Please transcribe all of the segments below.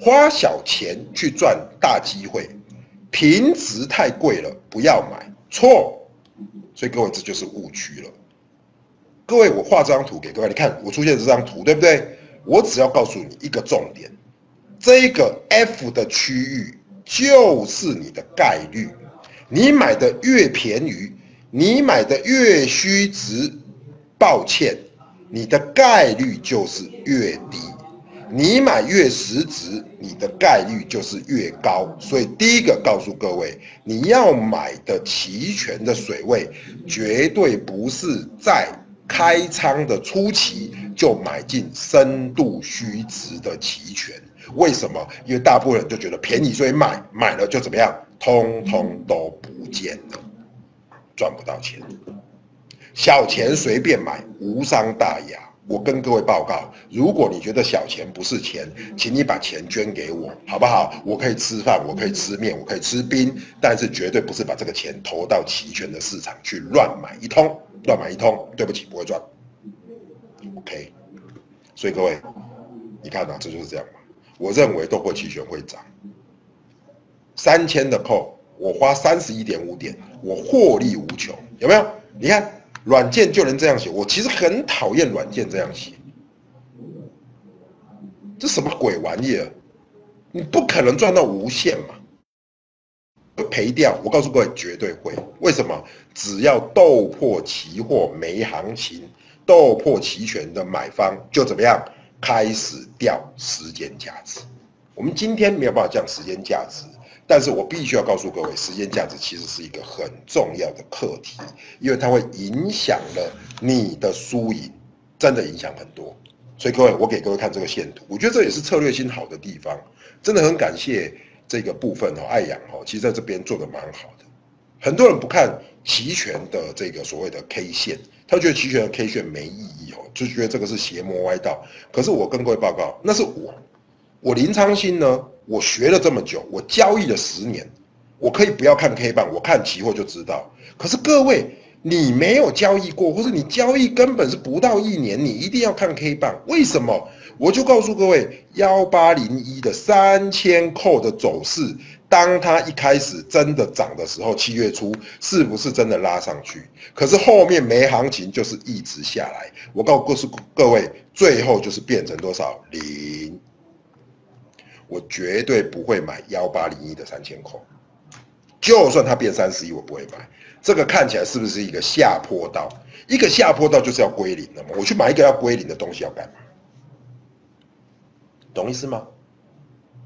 花小钱去赚大机会，平值太贵了，不要买，错。所以各位这就是误区了。各位，我画这张图给各位，你看我出现这张图，对不对？我只要告诉你一个重点，这个 F 的区域就是你的概率，你买的越便宜，你买的越虚值，抱歉，你的概率就是越低。你买越实值，你的概率就是越高。所以第一个告诉各位，你要买的期权的水位，绝对不是在开仓的初期就买进深度虚值的期权。为什么？因为大部分人就觉得便宜，所以买，买了就怎么样？通通都不见了，赚不到钱。小钱随便买，无伤大雅。我跟各位报告，如果你觉得小钱不是钱，请你把钱捐给我，好不好？我可以吃饭，我可以吃面，我可以吃冰，但是绝对不是把这个钱投到期权的市场去乱买一通，乱买一通，对不起，不会赚。OK，所以各位，你看啊，这就是这样嘛。我认为豆粕期权会涨，三千的扣，我花三十一点五点，我获利无穷，有没有？你看。软件就能这样写，我其实很讨厌软件这样写，这什么鬼玩意儿？你不可能赚到无限嘛？赔掉？我告诉各位，绝对会。为什么？只要豆破期货没行情，豆破期权的买方就怎么样？开始掉时间价值。我们今天没有办法降时间价值。但是我必须要告诉各位，时间价值其实是一个很重要的课题，因为它会影响了你的输赢，真的影响很多。所以各位，我给各位看这个线图，我觉得这也是策略性好的地方，真的很感谢这个部分哦，爱阳哦，其实在这边做的蛮好的。很多人不看期权的这个所谓的 K 线，他觉得期权的 K 线没意义哦，就觉得这个是邪魔歪道。可是我跟各位报告，那是我，我林昌兴呢。我学了这么久，我交易了十年，我可以不要看 K 棒，我看期货就知道。可是各位，你没有交易过，或是你交易根本是不到一年，你一定要看 K 棒，为什么？我就告诉各位，幺八零一的三千扣的走势，当它一开始真的涨的时候，七月初是不是真的拉上去？可是后面没行情，就是一直下来。我告诉各位，最后就是变成多少零。我绝对不会买幺八零一的三千块，就算它变三十一，我不会买。这个看起来是不是一个下坡道？一个下坡道就是要归零的嘛？我去买一个要归零的东西要干嘛？懂意思吗？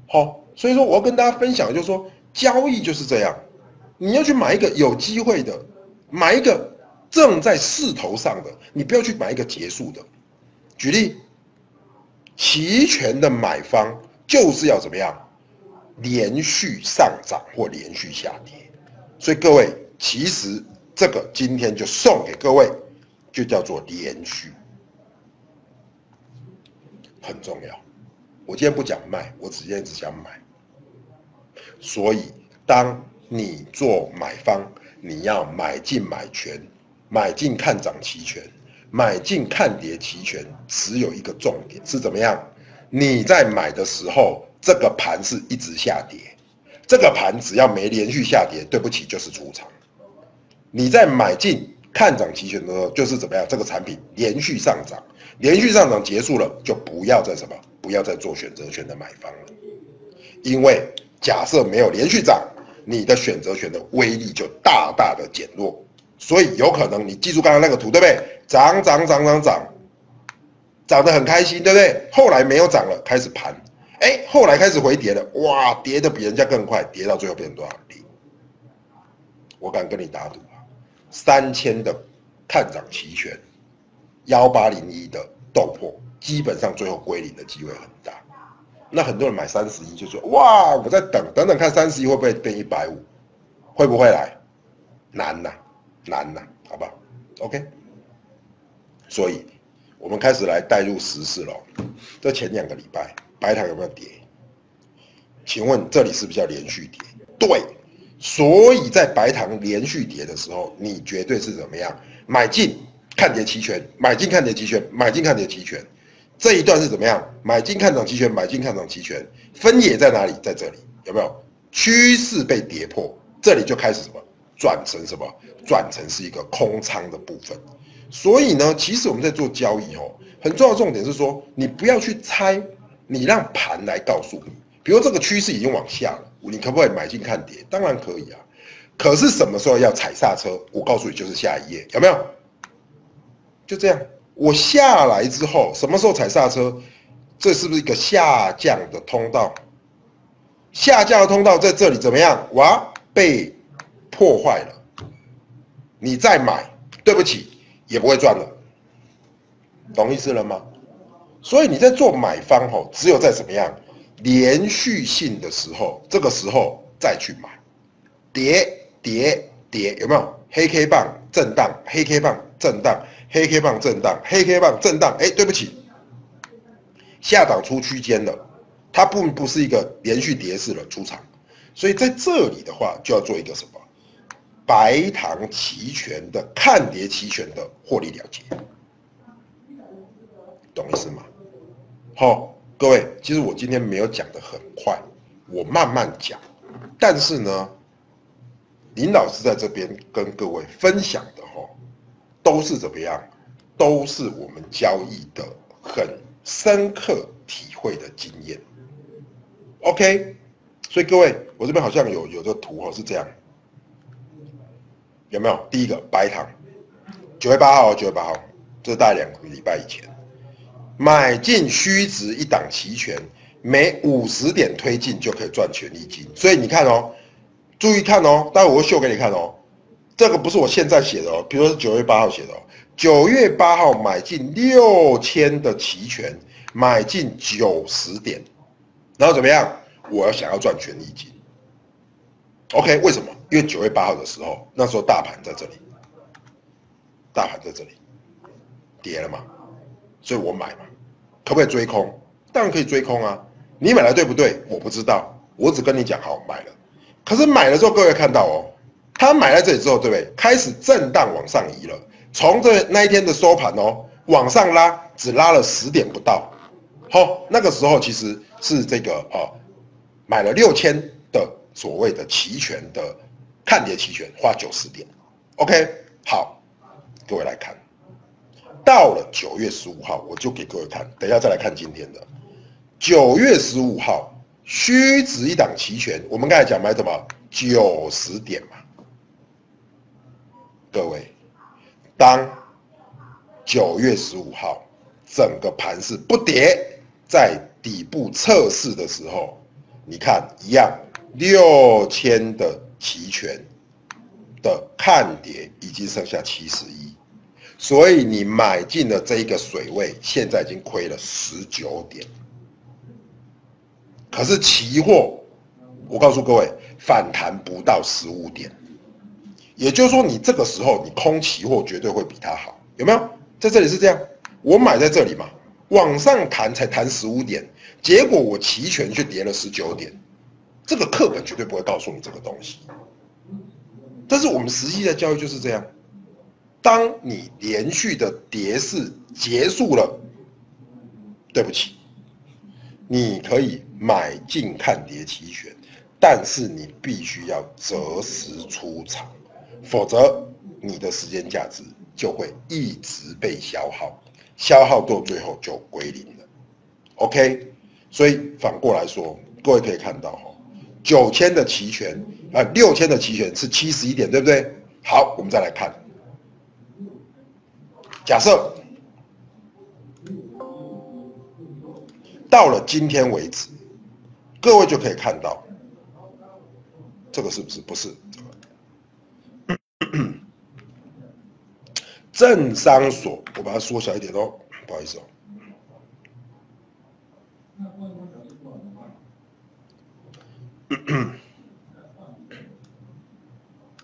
好，所以说我要跟大家分享，就是说交易就是这样，你要去买一个有机会的，买一个正在势头上的，你不要去买一个结束的。举例，期权的买方。就是要怎么样，连续上涨或连续下跌，所以各位，其实这个今天就送给各位，就叫做连续，很重要。我今天不讲卖，我直接只讲买。所以，当你做买方，你要买进买权，买进看涨期权，买进看跌期权，只有一个重点是怎么样？你在买的时候，这个盘是一直下跌，这个盘只要没连续下跌，对不起就是出场。你在买进看涨期权的时候，就是怎么样？这个产品连续上涨，连续上涨结束了，就不要再什么，不要再做选择权的买方了。因为假设没有连续涨，你的选择权的威力就大大的减弱，所以有可能你记住刚刚那个图，对不对？涨涨涨涨涨。涨得很开心，对不对？后来没有涨了，开始盘，哎，后来开始回跌了，哇，跌的比人家更快，跌到最后变成多少零？我敢跟你打赌啊，三千的看涨期权，幺八零一的豆粕，基本上最后归零的机会很大。那很多人买三十一就说，哇，我在等等等看三十一会不会变一百五，会不会来？难呐，难呐，好不好？OK，所以。我们开始来带入时事了。这前两个礼拜，白糖有没有跌？请问这里是不是叫连续跌？对，所以在白糖连续跌的时候，你绝对是怎么样？买进看跌期权，买进看跌期权，买进看跌期权。这一段是怎么样？买进看涨期权，买进看涨期权，分野在哪里？在这里有没有？趋势被跌破，这里就开始什么？转成什么？转成是一个空仓的部分。所以呢，其实我们在做交易哦，很重要的重点是说，你不要去猜，你让盘来告诉你。比如这个趋势已经往下了，你可不可以买进看跌？当然可以啊。可是什么时候要踩刹车？我告诉你，就是下一页，有没有？就这样，我下来之后，什么时候踩刹车？这是不是一个下降的通道？下降的通道在这里怎么样？哇，被破坏了。你再买，对不起，也不会赚了，懂意思了吗？所以你在做买方吼，只有在怎么样连续性的时候，这个时候再去买，跌跌跌，有没有黑 K 棒震荡？黑 K 棒震荡，黑 K 棒震荡，黑 K 棒震荡。哎，对不起，下档出区间了，它不不是一个连续跌势了，出场。所以在这里的话，就要做一个什么白糖期权的看跌期权的获利了结，懂意思吗？好，各位，其实我今天没有讲的很快，我慢慢讲，但是呢。林老师在这边跟各位分享的哈，都是怎么样？都是我们交易的很深刻体会的经验。OK，所以各位，我这边好像有有个图哈，是这样，有没有？第一个白糖，九月八号，九月八号，这大概两个礼拜以前，买进虚值一档期权，每五十点推进就可以赚权利金。所以你看哦。注意看哦，待会我会秀给你看哦。这个不是我现在写的哦，比如说是九月八号写的哦。九月八号买进六千的期权，买进九十点，然后怎么样？我要想要赚权利金。OK，为什么？因为九月八号的时候，那时候大盘在这里，大盘在这里跌了嘛，所以我买嘛。可不可以追空？当然可以追空啊。你买了对不对？我不知道，我只跟你讲好买了。可是买了之后，各位看到哦，他买在这里之后，对不对？开始震荡往上移了。从这那一天的收盘哦，往上拉，只拉了十点不到。好，那个时候其实是这个哦，买了六千的所谓的期权的看跌期权，花九十点。OK，好，各位来看，到了九月十五号，我就给各位看。等一下再来看今天的九月十五号。虚值一档期权，我们刚才讲买什么九十点嘛？各位，当九月十五号整个盘是不跌，在底部测试的时候，你看一样，六千的期权的看跌已经剩下七十一，所以你买进的这一个水位，现在已经亏了十九点。可是期货，我告诉各位，反弹不到十五点，也就是说，你这个时候你空期货绝对会比它好，有没有？在这里是这样，我买在这里嘛，往上弹才弹十五点，结果我期权却跌了十九点，这个课本绝对不会告诉你这个东西。但是我们实际的教育就是这样，当你连续的跌势结束了，对不起。你可以买进看跌期权，但是你必须要择时出场，否则你的时间价值就会一直被消耗，消耗到最后就归零了。OK，所以反过来说，各位可以看到哈，九千的期权啊，六千的期权是七十一点，对不对？好，我们再来看，假设。到了今天为止，各位就可以看到，这个是不是不是？政商所，我把它缩小一点哦，不好意思哦。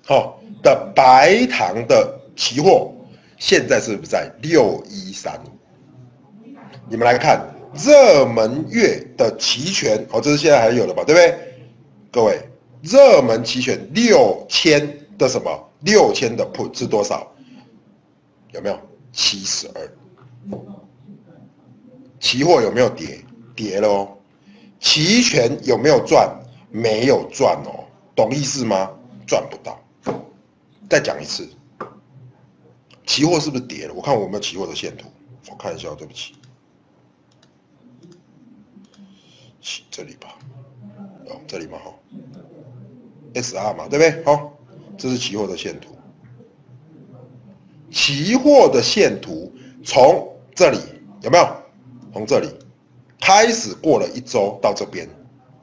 好，的白糖的期货现在是不是在六一三？你们来看。热门月的期权，哦，这是现在还有的吧，对不对？各位，热门期权六千的什么？六千的 put 是多少？有没有？七十二。期货有没有跌？跌了哦。期权有没有赚？没有赚哦。懂意思吗？赚不到。再讲一次，期货是不是跌了？我看我有没有期货的线图，我看一下，对不起，这里吧，哦，这里嘛哈，S R 嘛，对不对？好，这是期货的线图。期货的线图从这里有没有？从这里开始过了一周到这边，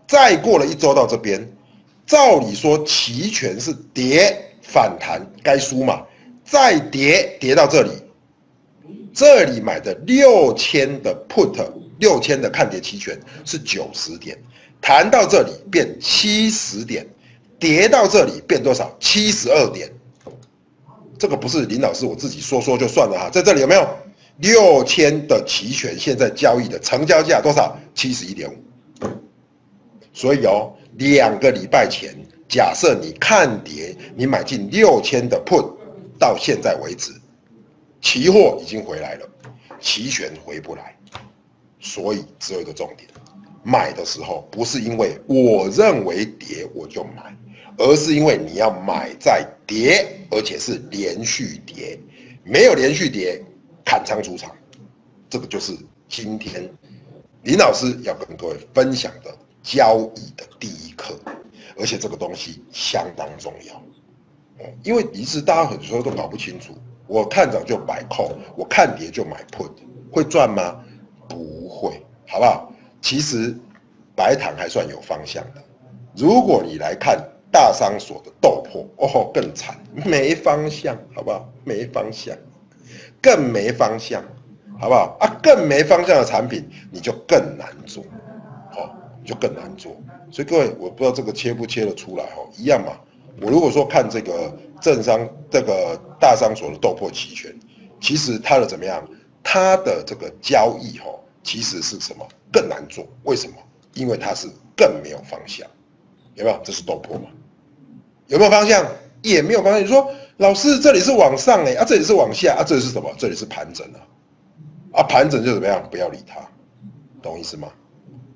再过了一周到这边，照理说期权是跌。反弹该输嘛？再跌跌到这里，这里买的六千的 put，六千的看跌期权是九十点，弹到这里变七十点，跌到这里变多少？七十二点。这个不是林老师我自己说说就算了哈，在这里有没有六千的期权？现在交易的成交价多少？七十一点五。所以哦，两个礼拜前。假设你看跌，你买进六千的 put，到现在为止，期货已经回来了，期权回不来，所以只有一个重点：买的时候不是因为我认为跌我就买，而是因为你要买在跌，而且是连续跌，没有连续跌，砍仓出场，这个就是今天林老师要跟各位分享的交易的第一课。而且这个东西相当重要，因为一直大家很多时候都搞不清楚，我看涨就买 call，我看跌就买 put，会赚吗？不会，好不好？其实白糖还算有方向的。如果你来看大商所的豆粕，哦，更惨，没方向，好不好？没方向，更没方向，好不好？啊，更没方向的产品，你就更难做，好，就更难做。所以各位，我不知道这个切不切得出来哦，一样嘛。我如果说看这个正商这个大商所的豆粕期权，其实它的怎么样？它的这个交易哈，其实是什么更难做？为什么？因为它是更没有方向，有没有？这是豆粕嘛？有没有方向？也没有方向。你说老师这里是往上哎，啊这里是往下啊，这里是什么？这里是盘整啊，啊盘整就怎么样？不要理它，懂意思吗？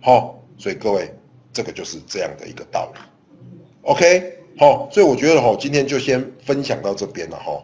好，所以各位。这个就是这样的一个道理，OK，好，所以我觉得哈，今天就先分享到这边了哈。